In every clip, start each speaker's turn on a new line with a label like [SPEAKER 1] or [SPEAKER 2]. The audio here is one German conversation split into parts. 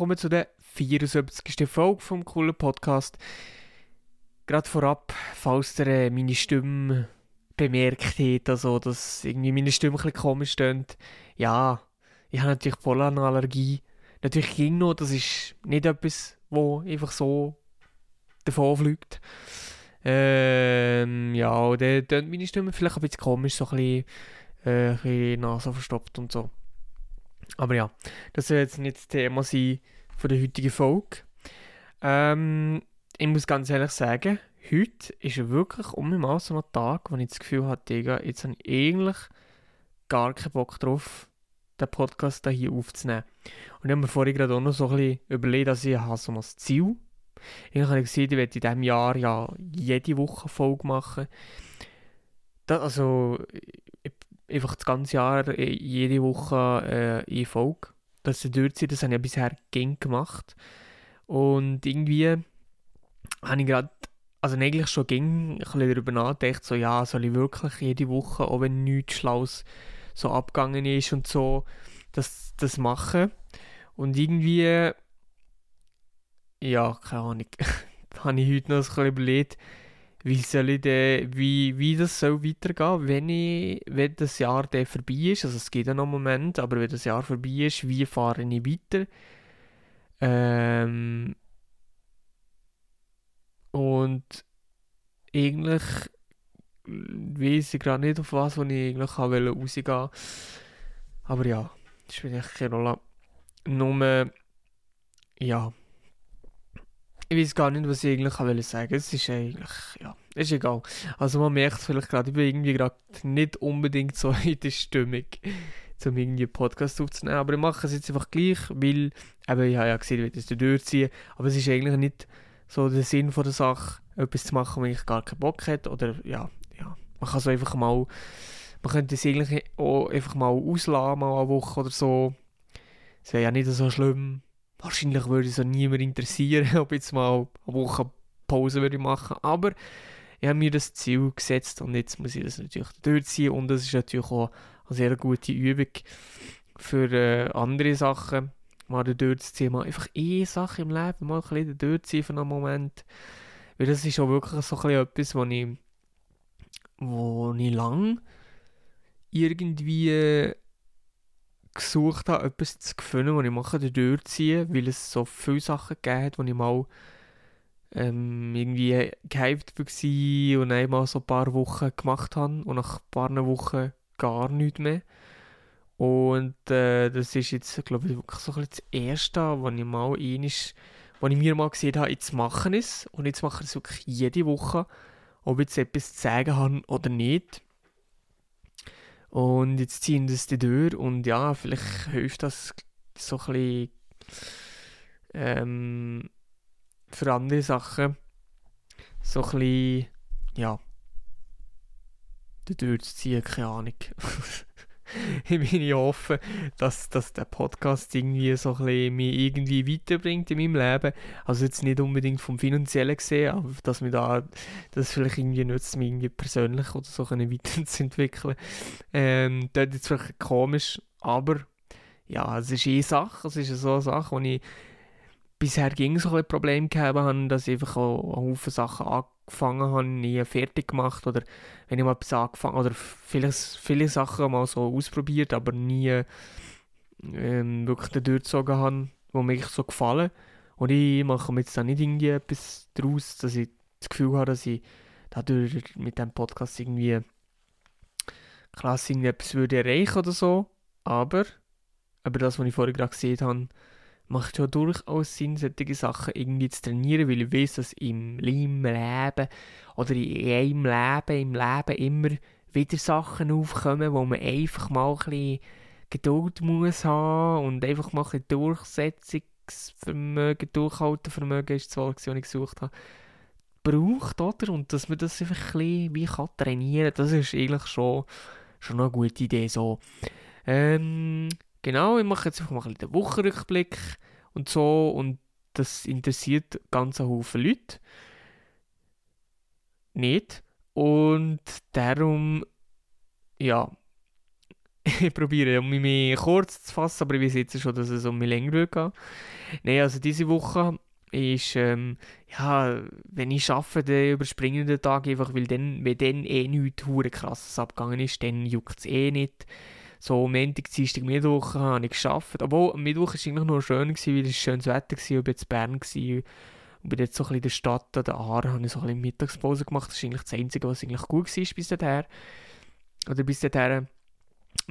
[SPEAKER 1] Willkommen zu der 74. Folge vom coolen Podcast. Gerade vorab, falls ihr äh, meine Stimme bemerkt habt, also dass irgendwie meine Stimme ein bisschen komisch stöhnt. Ja, ich habe natürlich voll eine Allergie. Natürlich ging noch, das ist nicht etwas, wo einfach so davon fliegt. Ähm, ja, und dann tönt meine Stimme vielleicht ein bisschen komisch, so ein bisschen, äh, ein bisschen Nase verstopft und so. Aber ja, das soll jetzt nicht das Thema sein von der heutigen Folge. Ähm, ich muss ganz ehrlich sagen, heute ist wirklich um mich mal so ein Tag, wo ich das Gefühl hatte, jetzt habe ich eigentlich gar keinen Bock drauf, den Podcast hier aufzunehmen. Und ich habe mir vorhin gerade auch noch so ein bisschen überlegt, dass ich habe so ein Ziel ich habe gesehen, ich werde in diesem Jahr ja jede Woche Folge machen. Das, also einfach das ganze Jahr, äh, jede Woche äh, eine Folge. Das durchziehen, das habe ich bisher gern gemacht. Und irgendwie habe ich gerade, also eigentlich schon gern ein darüber nachgedacht, so ja, soll ich wirklich jede Woche, auch wenn nichts Schlaues so abgegangen ist und so, das, das machen. Und irgendwie ja, keine Ahnung, habe ich heute noch ein bisschen überlegt, wie soll ich denn, wie, wie das soll weitergehen, wenn, ich, wenn das Jahr dann vorbei ist, also es geht ja noch einen Moment, aber wenn das Jahr vorbei ist, wie fahre ich weiter? Ähm, und eigentlich weiß ich gerade nicht, auf was ich eigentlich rausgehen wollte. Aber ja, das spielt eigentlich keine Rolle. Nur, ja, ich weiß gar nicht, was ich eigentlich wollte sagen. Es ist eigentlich, ja, ist egal. Also man merkt vielleicht gerade, ich bin irgendwie gerade nicht unbedingt so in der Stimmung, um irgendwie einen Podcast aufzunehmen. Aber ich mache es jetzt einfach gleich, weil, eben, ich habe ja gesehen, ich will das durchziehen. Aber es ist eigentlich nicht so der Sinn von der Sache, etwas zu machen, wenn ich gar keinen Bock hätte. Oder, ja, ja, man kann so einfach mal, man könnte es eigentlich auch einfach mal ausladen, mal eine Woche oder so. Es wäre ja nicht so schlimm Wahrscheinlich würde es auch niemand interessieren, ob ich jetzt mal eine Woche Pause würde machen. Aber ich habe mir das Ziel gesetzt und jetzt muss ich das natürlich durchziehen. Und das ist natürlich auch eine sehr gute Übung für äh, andere Sachen. Mal durchzuziehen, mal einfach eine Sache im Leben, mal ein bisschen durchziehen für einen Moment. Weil das ist auch wirklich so ein etwas, wo ich, ich lang irgendwie gesucht habe, etwas zu finden, was ich mache, durchziehe, weil es so viele Sachen gegeben hat, die ich mal ähm, irgendwie gehypt war und einmal so ein paar Wochen gemacht habe und nach ein paar Wochen gar nichts mehr. Und äh, das ist jetzt, glaube ich, wirklich so das Erste, was ich mal einisch, was ich mir mal gesehen habe, jetzt machen es. Und jetzt mache ich es wirklich jede Woche, ob ich jetzt etwas zu sagen habe oder nicht. Und jetzt ziehen das die durch und ja, vielleicht hilft das so ein bisschen ähm, für andere Sachen. So ein bisschen, ja, die durchzuziehen, keine Ahnung. ich bin ja offen, dass, dass der Podcast irgendwie so ein mich irgendwie weiterbringt in meinem Leben. Also jetzt nicht unbedingt vom Finanziellen gesehen, aber dass mir da das vielleicht irgendwie nützt, mich irgendwie persönlich oder so können weiterzuentwickeln. Ähm, das ist jetzt vielleicht komisch, aber ja, es ist eh Sache, es ist so eine Sache, wo ich bisher ging so ein Problem gehabt habe, dass ich einfach auch Haufen Sachen angefangen habe, nie fertig gemacht oder wenn ich mal etwas angefangen oder viele, viele Sachen mal so ausprobiert, aber nie ähm, wirklich durchgezogen habe, die mir so gefallen. Und ich mache mir jetzt da nicht irgendwie etwas daraus, dass ich das Gefühl habe, dass ich dadurch mit dem Podcast irgendwie klasse etwas würde erreichen oder so. Aber, aber das, was ich vorher gerade gesehen habe, macht ja durchaus Sinn, solche Sachen irgendwie zu trainieren, weil ich weiß, dass im Leben oder in einem Leben, im Leben immer wieder Sachen aufkommen, wo man einfach mal ein bisschen Geduld muss haben und einfach mal ein Durchsetzungsvermögen, Durchhaltevermögen ist das Wort, ich gesucht habe, braucht, oder? Und dass man das einfach ein bisschen wie kann trainieren kann, das ist eigentlich schon, schon eine gute Idee, so. Ähm, Genau, ich mache jetzt einfach mal den Wochenrückblick und so und das interessiert ganz einen Haufen Leute. Nicht. Und darum, ja, ich probiere, um mich kurz zu fassen, aber ich weiß jetzt schon, dass es um mich länger gehen. Nein, also diese Woche ist, ähm, ja, wenn ich arbeite, überspringe ich den Tag einfach, weil dann, wenn dann eh nichts krasses abgegangen ist, dann juckt es eh nicht. So, Montag, Dienstag, Mittwoch habe ich geschafft. Obwohl, am Mittwoch war es eigentlich nur schön, gewesen, weil es schönes Wetter war ich war in Bern. Gewesen. Und bin jetzt so in der Stadt an der Aare, habe ich so ein Mittagspause gemacht. Das ist eigentlich das Einzige, was eigentlich gut war bis dahin. Oder bis dahin,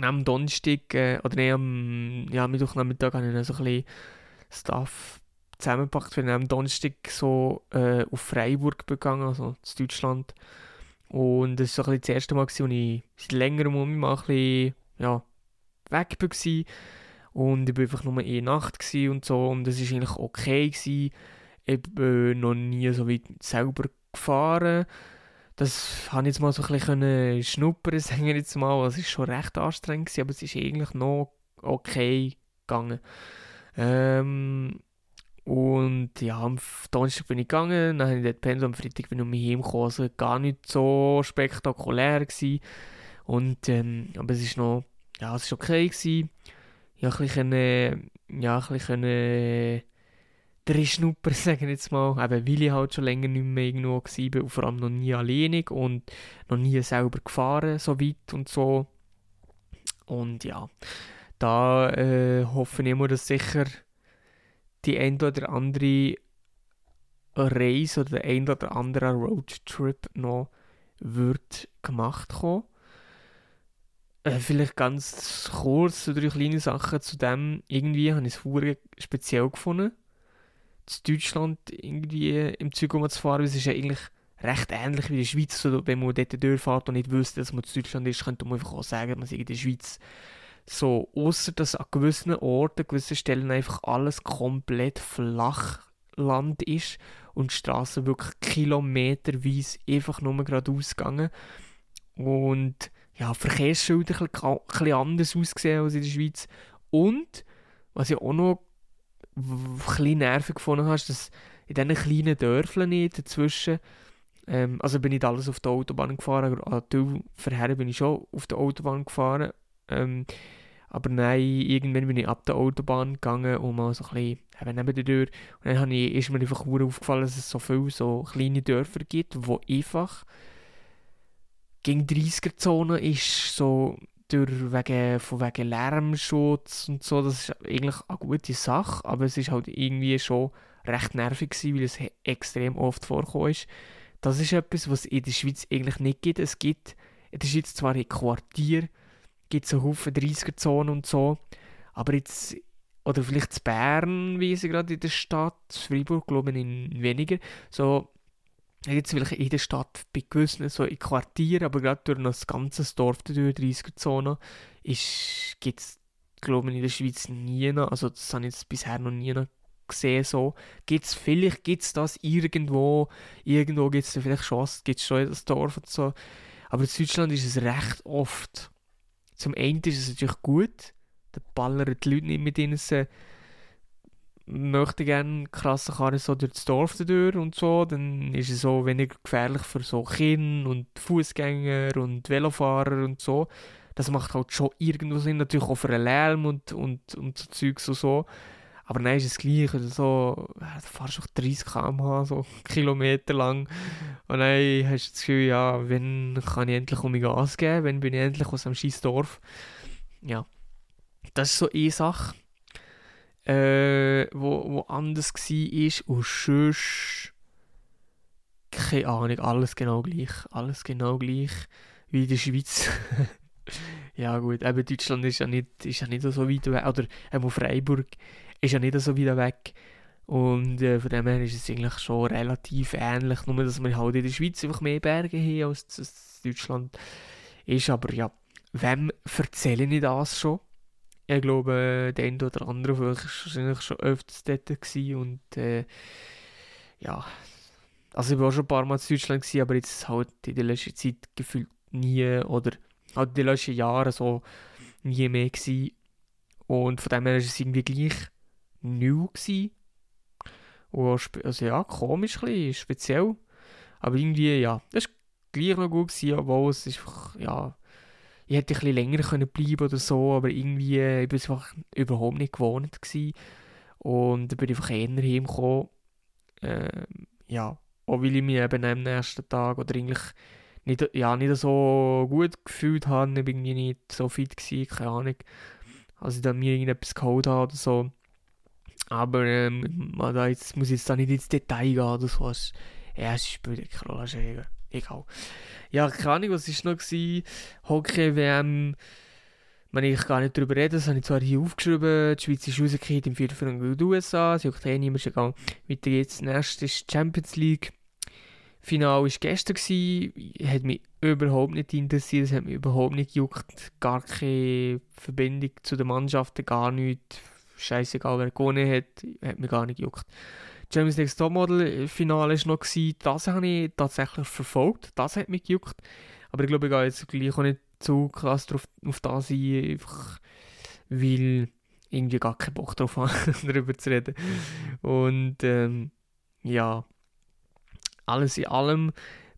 [SPEAKER 1] am Donnerstag, äh, oder nee, am ja, Mittwochnachmittag habe ich dann so ein bisschen Stuff zusammengepackt. Wir am Donnerstag so äh, auf Freiburg begangen, also in Deutschland. Und das war so das erste Mal, als ich seit längerem um mal ein bisschen, ja, weg war. Und ich war einfach nur eine Nacht und so. Und das war eigentlich okay. Gewesen. Ich bin noch nie so weit selber gefahren. Das habe ich jetzt mal so ein bisschen schnuppern, sagen wir jetzt mal. Es war schon recht anstrengend, gewesen, aber es ist eigentlich noch okay gegangen. Ähm, und ja, am Donnerstag bin ich gegangen, dann habe ich dort gepennt, am Freitag bin ich um mich heimgekommen, also gar nicht so spektakulär gewesen. Und, ähm, aber es ist noch, ja, es ist okay gewesen. Ich konnte ein bisschen, ja, ein bisschen drin schnuppern, sagen wir jetzt mal. Eben, weil ich halt schon länger nicht mehr irgendwo war und vor allem noch nie alleinig und noch nie selber gefahren, so weit und so. Und ja, da äh, hoffe ich immer, dass sicher die ein oder andere Reise oder der ein oder andere Roadtrip noch wird gemacht kommen. Äh, vielleicht ganz kurz so drei kleine Sachen zu dem. Irgendwie habe ich es speziell gefunden, zu Deutschland irgendwie im Zug fahren. Es ist ja eigentlich recht ähnlich wie in der Schweiz. So, wenn man dort durchfährt und nicht wüsste, dass man zu Deutschland ist, könnte man einfach auch sagen, man in der Schweiz so, außer dass an gewissen Orten, gewissen Stellen einfach alles komplett Flachland ist und die Straßen wirklich kilometerweise einfach nur geradeaus gegangen. Und ja, Verkehrsschilder ein bisschen anders ausgesehen als in der Schweiz. Und, was ich auch noch ein bisschen nervig gefunden habe, ist, dass in diesen kleinen Dörfern dazwischen, ähm, also bin ich alles auf der Autobahn gefahren, an vorher bin ich schon auf der Autobahn gefahren, ähm, aber nein, irgendwann bin ich ab der Autobahn gegangen und mal so ein bisschen eben neben der Tür. Und dann ich, ist mir einfach aufgefallen, dass es so viele so kleine Dörfer gibt, wo einfach gegen 30er-Zone ist, so durch wegen, von wegen Lärmschutz und so, das ist eigentlich eine gute Sache, aber es ist halt irgendwie schon recht nervig gewesen, weil es extrem oft vorkommt ist. Das ist etwas, was es in der Schweiz eigentlich nicht gibt. Es gibt in der Schweiz zwar in Quartier gibt es einen Haufen 30er-Zonen und so. Aber jetzt, oder vielleicht in Bern, wie sie gerade in der Stadt, Freiburg glaube ich weniger, so jetzt vielleicht in der Stadt bei gewissen so in Quartieren, aber gerade durch das ganze Dorf durch 30er-Zone gibt es glaube ich in der Schweiz nie noch, also das habe ich jetzt bisher noch nie noch gesehen so. Gibt's, vielleicht gibt es das irgendwo, irgendwo gibt es vielleicht schon, gibt schon das Dorf und so, aber in Deutschland ist es recht oft zum einen ist es natürlich gut, da ballern die Leute nicht mit ihnen möchte gerne krasse Karren so durch das Dorf durch und so, dann ist es so weniger gefährlich für so Kinder und Fußgänger und Velofahrer und so. Das macht halt schon irgendwo Sinn, natürlich auch für den Lärm und, und, und so Zeugs und so. Aber nein, ist es gleich. Oder so, da fahrst du 30 km/h, so Kilometer lang. Und dann hast du das Gefühl, ja, wenn kann ich endlich um mich Gas geben? Wenn bin ich endlich aus einem scheiß Dorf? Ja. Das ist so eine Sache, äh, wo, wo anders war. Und sonst, keine Ahnung, alles genau gleich. Alles genau gleich wie in der Schweiz. ja gut, eben Deutschland ist ja nicht, ist ja nicht so weit weg. Oder eben Freiburg ist ja nicht so weit weg. Und äh, von dem her ist es eigentlich schon relativ ähnlich, nur dass wir halt in der Schweiz einfach mehr Berge haben als in Deutschland ist. Aber ja, wem erzähle ich das schon? Ich glaube, der eine oder andere von euch war wahrscheinlich schon öfters dort und äh, ja, also ich war schon ein paar Mal in Deutschland gewesen, aber jetzt halt in der letzten Zeit gefühlt nie oder halt in den letzten Jahren so nie mehr gewesen. Und von dem her ist es irgendwie gleich neu gewesen. Also ja, komisch, ein speziell. Aber irgendwie, ja, das war gleich noch gut gewesen, obwohl es ist ja, ich hätte ein bisschen länger können bleiben oder so, aber irgendwie äh, ich war es einfach überhaupt nicht gewohnt gewesen. Und dann bin ich einfach eher heimgekommen. Äh, ja, auch weil ich mich eben am nächsten Tag oder eigentlich nicht, ja, nicht so gut gefühlt habe, ich war irgendwie nicht so fit gewesen, keine Ahnung. Also ich dann mir irgendetwas geholt habe oder so. Aber ähm, da jetzt, muss ich jetzt da nicht ins Detail gehen oder so. Es spielt keine Rolle, ist egal. Ja, keine Ahnung, was war noch? Gewesen? Hockey-WM, wenn ich gar nicht darüber rede, das habe ich zwar hier aufgeschrieben, die Schweiz ist rausgekehrt im Viertelfinale gegen die USA, sie hat eh niemand gegangen. Weiter geht's, nächstes ist die Champions League. Finale war gestern, gewesen, hat mich überhaupt nicht interessiert, es hat mich überhaupt nicht gejuckt, gar keine Verbindung zu den Mannschaften, gar nichts, scheißegal wer gewonnen hat, hat mich gar nicht gejuckt. Champions League Topmodel Finale war noch, gewesen. das habe ich tatsächlich verfolgt, das hat mich gejuckt, aber ich glaube, ich gehe jetzt gleich auch nicht zu krass drauf, auf das ein, einfach weil irgendwie gar keinen Bock drauf habe, darüber zu reden. Und ähm, ja, alles in allem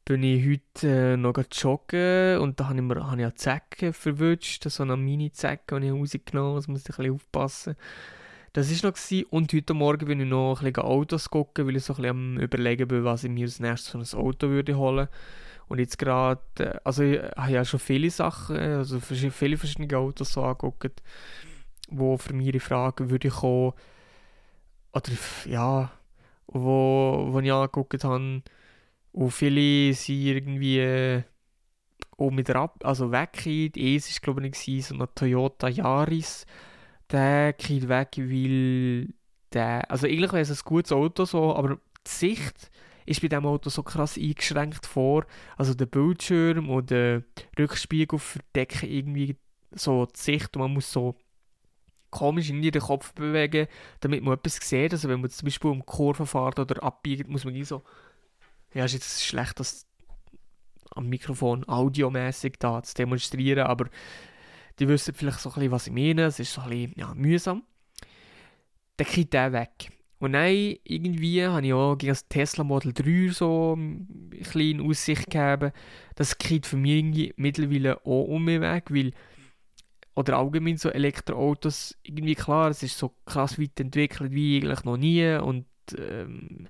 [SPEAKER 1] bin ich heute äh, noch joggen und da habe ich mir hab ich eine Zecke verwünscht, so eine Mini-Zecke, die ich rausgenommen das muss ich ein bisschen aufpassen. Das war noch. Gewesen. Und heute Morgen bin ich noch ein bisschen Autos gucken, weil ich so ein bisschen am überlegen bin, was ich mir als nächstes für ein Auto würde holen Und jetzt gerade, äh, also ich habe ja schon viele Sachen, also viele verschiedene Autos so angeguckt, wo für mich die Frage würde kommen, oder ja, wo, wo ich angeguckt habe, und viele sind irgendwie äh, auch mit Rab also weg. Die Es war glaube ich nicht, so ein Toyota Yaris. Der geht weg, weil der, also eigentlich wäre es ein gutes Auto so, aber die Sicht ist bei diesem Auto so krass eingeschränkt vor. Also der Bildschirm und der Rückspiegel verdecken irgendwie so die Sicht und man muss so komisch in den Kopf bewegen, damit man etwas sieht. Also wenn man zum Beispiel um Kurven fährt oder abbiegt, muss man so ja, ist jetzt schlecht, das am Mikrofon audiomäßig da zu demonstrieren, aber die wissen vielleicht so ein bisschen, was ich meine. Es ist so ein bisschen ja, mühsam. Dann kriegt der weg. Und dann irgendwie habe ich auch gegen das Tesla Model 3 so ein bisschen in Aussicht gegeben. Das kriegt für mich irgendwie mittlerweile auch um mich weg, weil oder allgemein so Elektroautos, irgendwie klar, es ist so krass weit entwickelt wie eigentlich noch nie und ähm,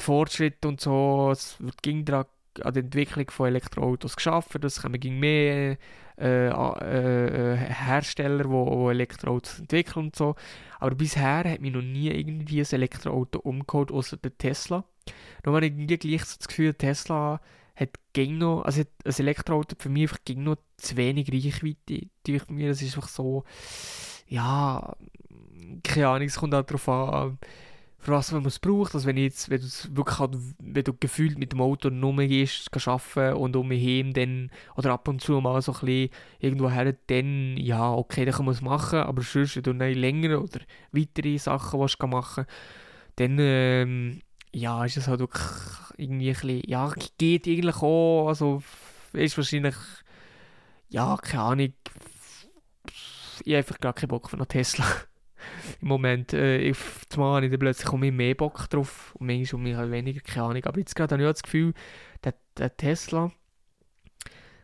[SPEAKER 1] die Fortschritte und so, es wird ging daran an der Entwicklung von Elektroautos geschaffen, es kommen mehr äh, äh, Hersteller, die Elektroautos entwickeln und so. Aber bisher hat mich noch nie irgendwie ein Elektroauto umgeholt, außer der Tesla. Nur habe ich irgendwie gleich so das Gefühl, Tesla hat ging noch, also ein Elektroauto für mich einfach ging noch zu wenig Reichweite durch mir. Das ist einfach so, ja, keine Ahnung, es kommt auch darauf an, für was man es braucht. Also wenn, jetzt, wenn, wirklich halt, wenn du gefühlt mit dem Auto nur gehst, arbeiten und um mich heim, dann, oder ab und zu mal so ein bisschen irgendwo her, dann, ja, okay, dann kann man es machen, aber sonst, wenn du nicht länger oder weitere Sachen willst, machen dann, ähm, ja, ist es halt wirklich irgendwie ein bisschen, ja, geht eigentlich auch, also, ist wahrscheinlich, ja, keine Ahnung, ich habe einfach gar keinen Bock auf einen Tesla im Moment. Äh, ich, zumal habe ich dann plötzlich auch mehr Bock drauf und manchmal um mich halt weniger, keine Ahnung. Aber jetzt gerade habe ich auch das Gefühl, der, der Tesla,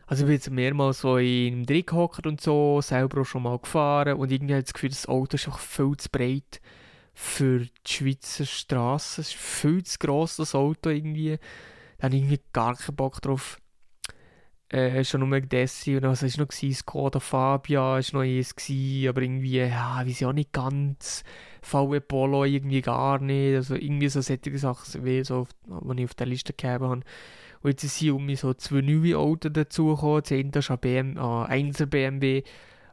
[SPEAKER 1] also ich bin jetzt mehrmals so in Drin gehockt und so, selber auch schon mal gefahren und irgendwie habe ich das Gefühl, das Auto ist auch viel zu breit für die Schweizer Straße. Es ist viel zu gross, das Auto irgendwie. Da habe ich irgendwie gar keinen Bock drauf äh, schon nur Dessi und was war noch? Gewesen? Skoda Fabia war noch eins, gewesen, aber irgendwie, ja, weiß ich auch nicht ganz. VW Polo irgendwie gar nicht. Also irgendwie so solche Sachen, wie so, die ich auf der Liste gegeben habe. Und jetzt sind um mich so zwei neue Autos dazugekommen. Das eine ist ein BMW, äh, 1er BMW,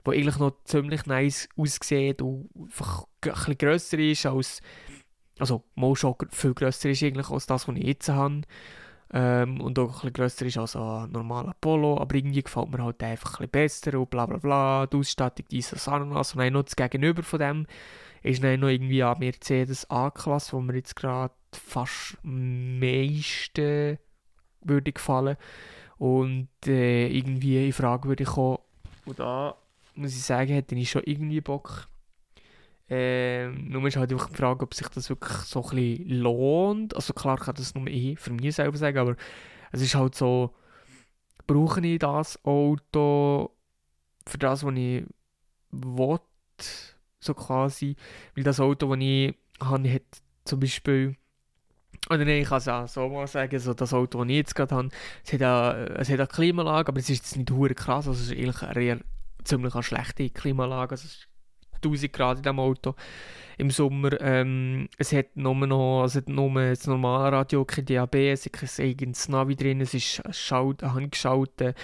[SPEAKER 1] der eigentlich noch ziemlich nice aussieht und einfach ein bisschen grösser ist als, also mal schon viel grösser ist eigentlich als das, was ich jetzt habe ähm, und auch ein bisschen grösser ist als ein normaler Polo, aber irgendwie gefällt mir halt einfach ein bisschen besser und bla bla bla, die Ausstattung dieses Ananas und dann noch das Gegenüber von dem ist dann noch irgendwie ein Mercedes A-Klasse, wo mir jetzt gerade fast am meisten würde gefallen. Und äh, irgendwie in Frage würde kommen. Und da muss ich sagen, hätte ich schon irgendwie Bock ähm, nur ist halt einfach die Frage, ob sich das wirklich so ein bisschen lohnt. Also klar kann das nur ich für mich selber sagen, aber es ist halt so, brauche ich das Auto für das, was ich will, so quasi, weil das Auto, das ich habe, hat zum Beispiel oder nein, ich kann es auch so mal sagen, so das Auto, das ich jetzt gerade habe, es hat eine, es hat eine Klimaanlage, aber es ist jetzt nicht hure krass, also es ist eigentlich eine ziemlich eine schlechte Klimaanlage, also es ist 1000 Grad in diesem Auto im Sommer. Ähm, es hat nur noch, also nur das normale Radio, kein DAB, es ist kein eigenes Navi drin, es ist schalt, handgeschaltet,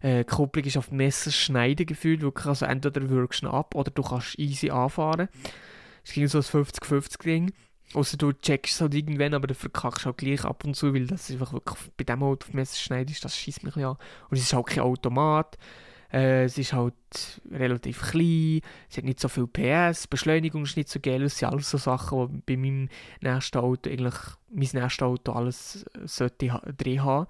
[SPEAKER 1] äh, die Kupplung ist auf Messer schneiden gefühlt, wirklich, also entweder wirkst du ab oder du kannst easy anfahren. Es ging so ein 50-50-Ding. Außer du checkst halt irgendwann, aber du verkackst halt gleich ab und zu, weil das einfach wirklich bei dem Auto auf Messer schneidest, das schießt mich an. Und es ist halt kein Automat. Äh, es ist halt relativ klein, es hat nicht so viel PS, Beschleunigung ist nicht so geil, das sind alles so Sachen, die bei meinem nächsten Auto eigentlich, mein nächstes Auto alles äh, sollte drin haben.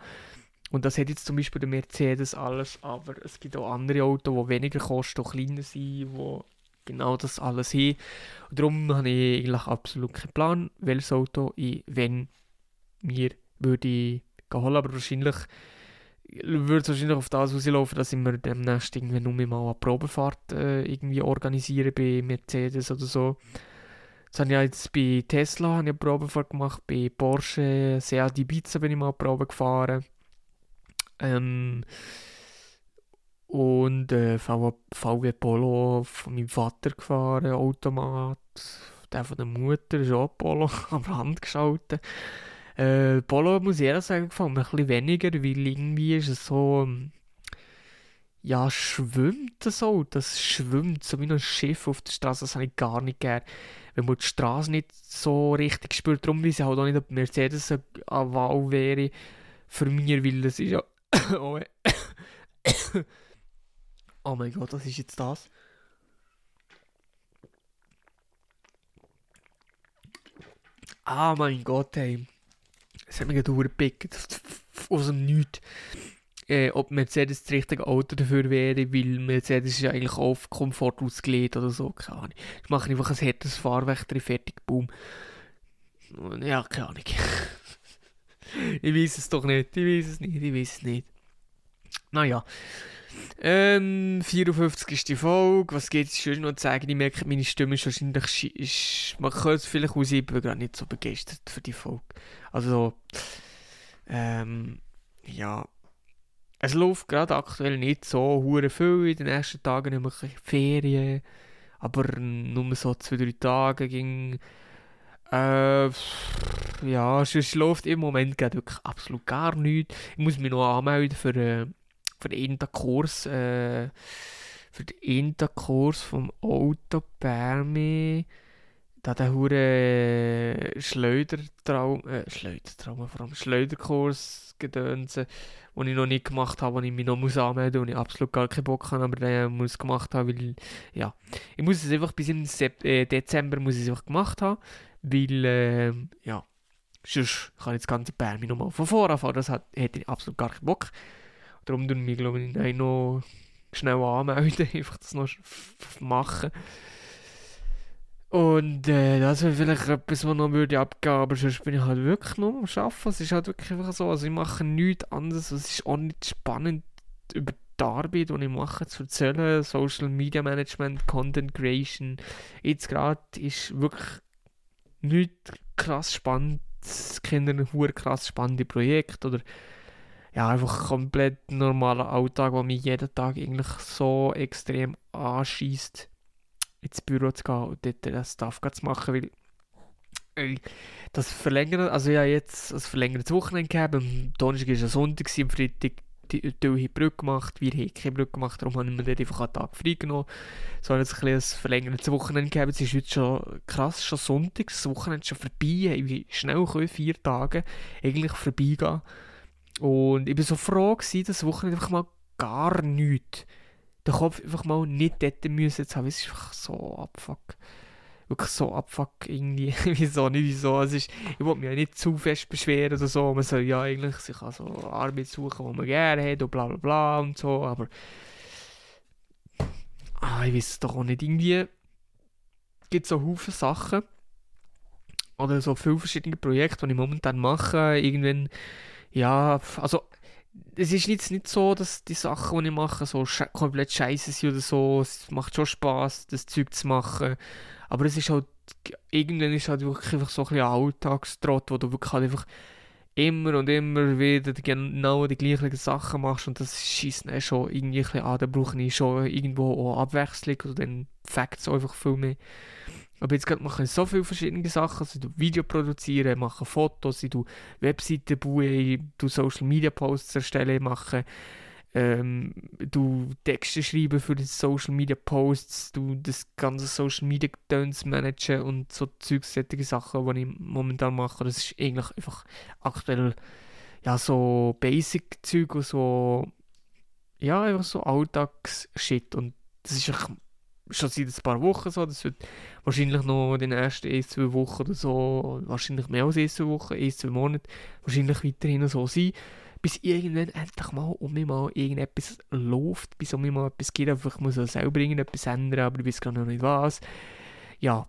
[SPEAKER 1] Und das hat jetzt zum Beispiel der Mercedes alles, aber es gibt auch andere Autos, die weniger kosten, die kleiner sind, die genau das alles haben. Und darum habe ich eigentlich absolut keinen Plan, welches Auto ich, wenn mir würde holen, aber wahrscheinlich würde es wahrscheinlich auf das rauslaufen, dass ich mir demnächst irgendwie nur mal eine Probefahrt äh, irgendwie organisieren bei Mercedes oder so. Das habe ich jetzt bei Tesla habe ich eine Probefahrt gemacht, bei Porsche Seat Ibiza bin ich mal eine Probe gefahren. Ähm, und äh, VW, VW Polo von meinem Vater gefahren, Automat. Der von der Mutter ist auch Polo, am Rand geschaltet. Äh, Polo muss ich ehrlich sagen, gefällt mir ein bisschen weniger, weil irgendwie ist es so. Ähm, ja, schwimmt das so. Das schwimmt so wie ein Schiff auf der Straße. Das habe ich gar nicht gern. Wenn man die Straße nicht so richtig spürt, darum weiß ich halt auch nicht, ob Mercedes eine Wahl wäre für mich, weil das ist ja. oh, oh mein Gott, was ist jetzt das? Ah mein Gott, ey. Es hat mich gerade. Aus dem Nichts. Äh, ob Mercedes das richtige Auto dafür wäre, weil Mercedes ist ja eigentlich auf Komfort ausgelegt oder so, keine Ahnung. Ich mache einfach ein härtes Fahrwerk drin, fertig, boom. Ja, keine Ahnung. ich weiß es doch nicht, ich weiß es nicht, ich weiß es nicht. Naja. Ähm, 54 ist die Folge. Was geht es schon noch zu sagen? Ich merke, meine Stimme ist wahrscheinlich. Ist, man könnte es vielleicht aussehen, ich bin gerade nicht so begeistert für die Folge. Also, ähm, ja. Es läuft gerade aktuell nicht so hure viel. In den ersten Tagen immer Ferien. Aber nur so zwei, drei Tage ging. Äh, ja, es läuft im Moment wirklich absolut gar nichts. Ich muss mich noch anmelden für. Äh, für den Kurs, äh, für den Kurs vom Autopermi, da der hure Schleudertraum, äh, Schleudertraum, vor allem Schleuderkurs gedönse, den ich noch nicht gemacht habe, wo ich mich noch muss anmelden muss und ich absolut gar keinen Bock habe, aber den muss gemacht haben, weil, ja, ich muss es einfach bis im äh, Dezember muss ich es einfach gemacht haben, weil, äh, ja, sonst kann ich das ganze Permi nochmal von vorne fahren, das hat, hätte ich absolut gar keinen Bock. Darum tun wir, glaube ich, noch schnell anmelden, einfach das noch machen. Und äh, das wäre vielleicht etwas, was noch würde abgehen, aber sonst bin ich halt wirklich nur am Arbeiten. Es ist halt wirklich einfach so, also ich mache nichts anderes, es ist auch nicht spannend über die Arbeit, die ich mache, zu erzählen. Social Media Management, Content Creation. Jetzt gerade ist wirklich nichts krass spannend, Kinder ein krass spannende Projekt oder ja, einfach komplett normaler Alltag, der mich jeden Tag eigentlich so extrem anschießt, ins Büro zu gehen und dort das Stuff zu machen, weil ey, das verlängert, also ja jetzt ein verlängertes Wochenende gehabt, am Donnerstag war es Sonntag, am Freitag die Teil Brücke gemacht, wir haben keine Brücke gemacht, darum haben wir dort einfach einen Tag frei genommen. So hat jetzt ein, ein verlängertes Wochenende gehabt, es ist heute schon krass, schon Sonntag, das Wochenende ist schon vorbei, wie schnell können vier Tage eigentlich vorbeigehen. Und ich war so froh, gewesen, das Wochenende einfach mal gar nichts. Den Kopf einfach mal nicht dort müssen zu haben. Es ist einfach so abfuck. Wirklich so abfuck irgendwie. wieso nicht, wieso. Es ist, ich wollte mich ja nicht zu fest beschweren oder so. Man soll ja eigentlich sich also Arbeit suchen, die man gerne hat und bla bla bla und so. Aber ah, ich weiß es doch auch nicht. Irgendwie gibt es so Haufen Sachen oder so viele verschiedene Projekte, die ich momentan mache. Irgendwann ja, also es ist jetzt nicht so, dass die Sachen, die ich mache, so sche komplett scheiße sind oder so. Es macht schon Spaß, das Zeug zu machen. Aber es ist halt, irgendwann ist halt wirklich einfach so ein bisschen Alltagstrott, wo du wirklich halt einfach immer und immer wieder genau die gleichen Sachen machst und das schießt dann schon irgendwie an, da brauche ich schon irgendwo auch Abwechslung oder dann Facts einfach viel mehr. Aber jetzt mache ich so viele verschiedene Sachen. Also, ich Video produzieren, mache Fotos, ich Webseiten bauen, ich Social Media Posts erstellen, mache ähm, du Texte schreiben für die Social Media Posts, du das ganze Social Media Gedöns managen und so Zeugs, Sachen, die ich momentan mache. Das ist eigentlich einfach aktuell ja so Basic-Zeug und so ja, einfach so Alltags-Shit und das ist schon seit ein paar Wochen so. Das wird wahrscheinlich noch in den ersten ein, zwei Wochen oder so, wahrscheinlich mehr als ein, zwei Wochen, ein, zwei Monate, wahrscheinlich weiterhin so sein. Bis irgendwann endlich mal um mich mal irgendetwas läuft, bis um mich mal etwas geht. Einfach muss ich selber irgendetwas ändern, aber ich weiß gar noch nicht was. Ja,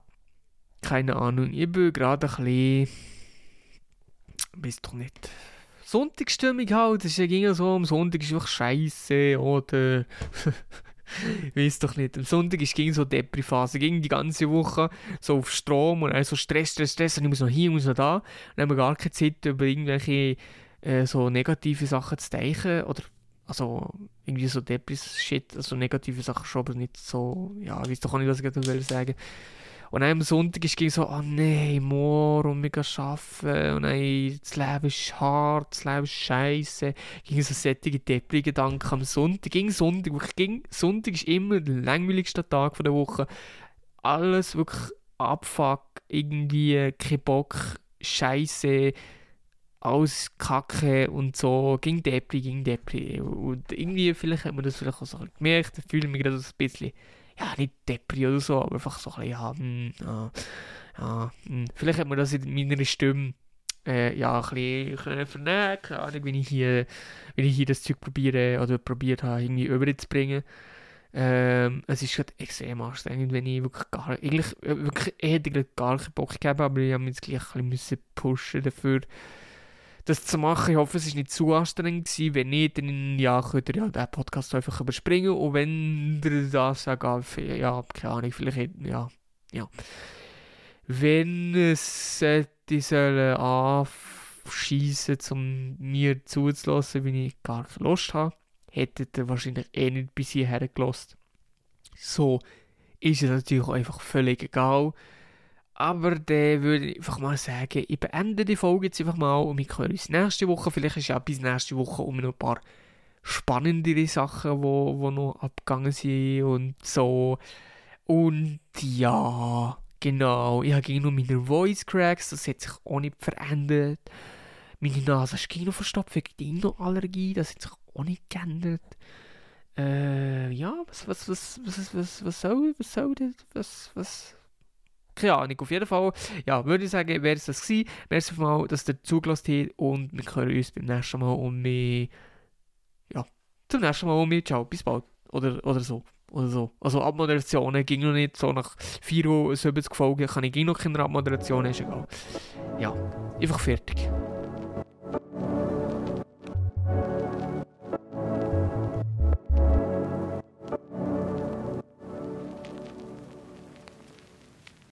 [SPEAKER 1] keine Ahnung. Ich bin gerade ein bisschen. Weiß doch nicht. Sonntagsstimmung halt. Das ist ja so, am Sonntag ist einfach scheiße oder. weiß doch nicht. Am Sonntag ist gegen so Depri-Phase, gegen die ganze Woche so auf Strom und also Stress, Stress, Stress und ich muss noch hier, ich muss noch da. Und dann haben wir gar keine Zeit, über irgendwelche äh, so negative Sachen zu denken oder also irgendwie so Depris-Shit, also negative Sachen schon, aber nicht so, ja, ich weiß doch auch nicht, was ich gerade sagen und dann am Sonntag ist es so, oh nein, morgen wir gehen arbeiten und nein, das Leben ist hart, das Leben ist scheiße. Ging so sättige Depri-Gedanken am Sonntag. Ging Sonntag, wirklich, ging, Sonntag ist immer der langweiligste Tag der Woche. Alles wirklich Abfuck, irgendwie kein Bock, Scheiße, alles Kacke und so. Ging Depri, ging Depri. Und irgendwie, vielleicht hat man das vielleicht auch so gemerkt, fühle mich gerade so ein bisschen ja, nicht Depri oder so, aber einfach so ein bisschen, ja, mh, hm, ja, ja mh. Hm. vielleicht hat man das in meiner Stimme äh, ja, ein bisschen vernehmen keine Ahnung, wenn ich hier, wenn ich hier das Zeug probiere oder probiert habe, irgendwie überzubringen. Ähm, es ist gerade extrem anstrengend, wenn ich wirklich gar, eigentlich, äh, wirklich, ich hätte gar keinen Bock gehabt, aber ich habe mich jetzt gleich ein bisschen pushen dafür, das zu machen. Ich hoffe, es war nicht zu anstrengend gewesen. Wenn nicht, dann ja, könnt ihr ja den Podcast einfach überspringen. Und wenn ihr das sagt, ja, keine Ahnung, vielleicht, ja, ja. Wenn es die sollen anschiessen, um mir zuzulassen, wenn ich gar keine Lust habe, hättet ihr wahrscheinlich eh nicht bis hierher gelost. So ist es natürlich einfach völlig egal. Aber dann würde ich einfach mal sagen, ich beende die Folge jetzt einfach mal und wir hören uns nächste Woche. Vielleicht ist ja bis nächste Woche um noch ein paar spannendere Sachen, wo, wo noch abgegangen sind und so. Und ja, genau. Ich habe noch meine Voice Cracks, das hat sich auch nicht verändert. Meine Nase ist noch verstopft wegen der Allergie, das hat sich auch nicht geändert. Äh, ja, was, was, was, was, was, was soll, was soll das, was, was, keine Ahnung, auf jeden Fall, ja, würde ich sagen, wäre es das gewesen. Merci mal, dass ihr zugelassen habt und wir hören uns beim nächsten Mal und wir, ja, zum nächsten Mal und wir, ciao, bis bald. Oder, oder so. Oder so. Also Abmoderationen ging noch nicht so nach 4 Uhr 70 Folgen, kann ich noch keine Abmoderationen, ist egal. Ja, einfach fertig.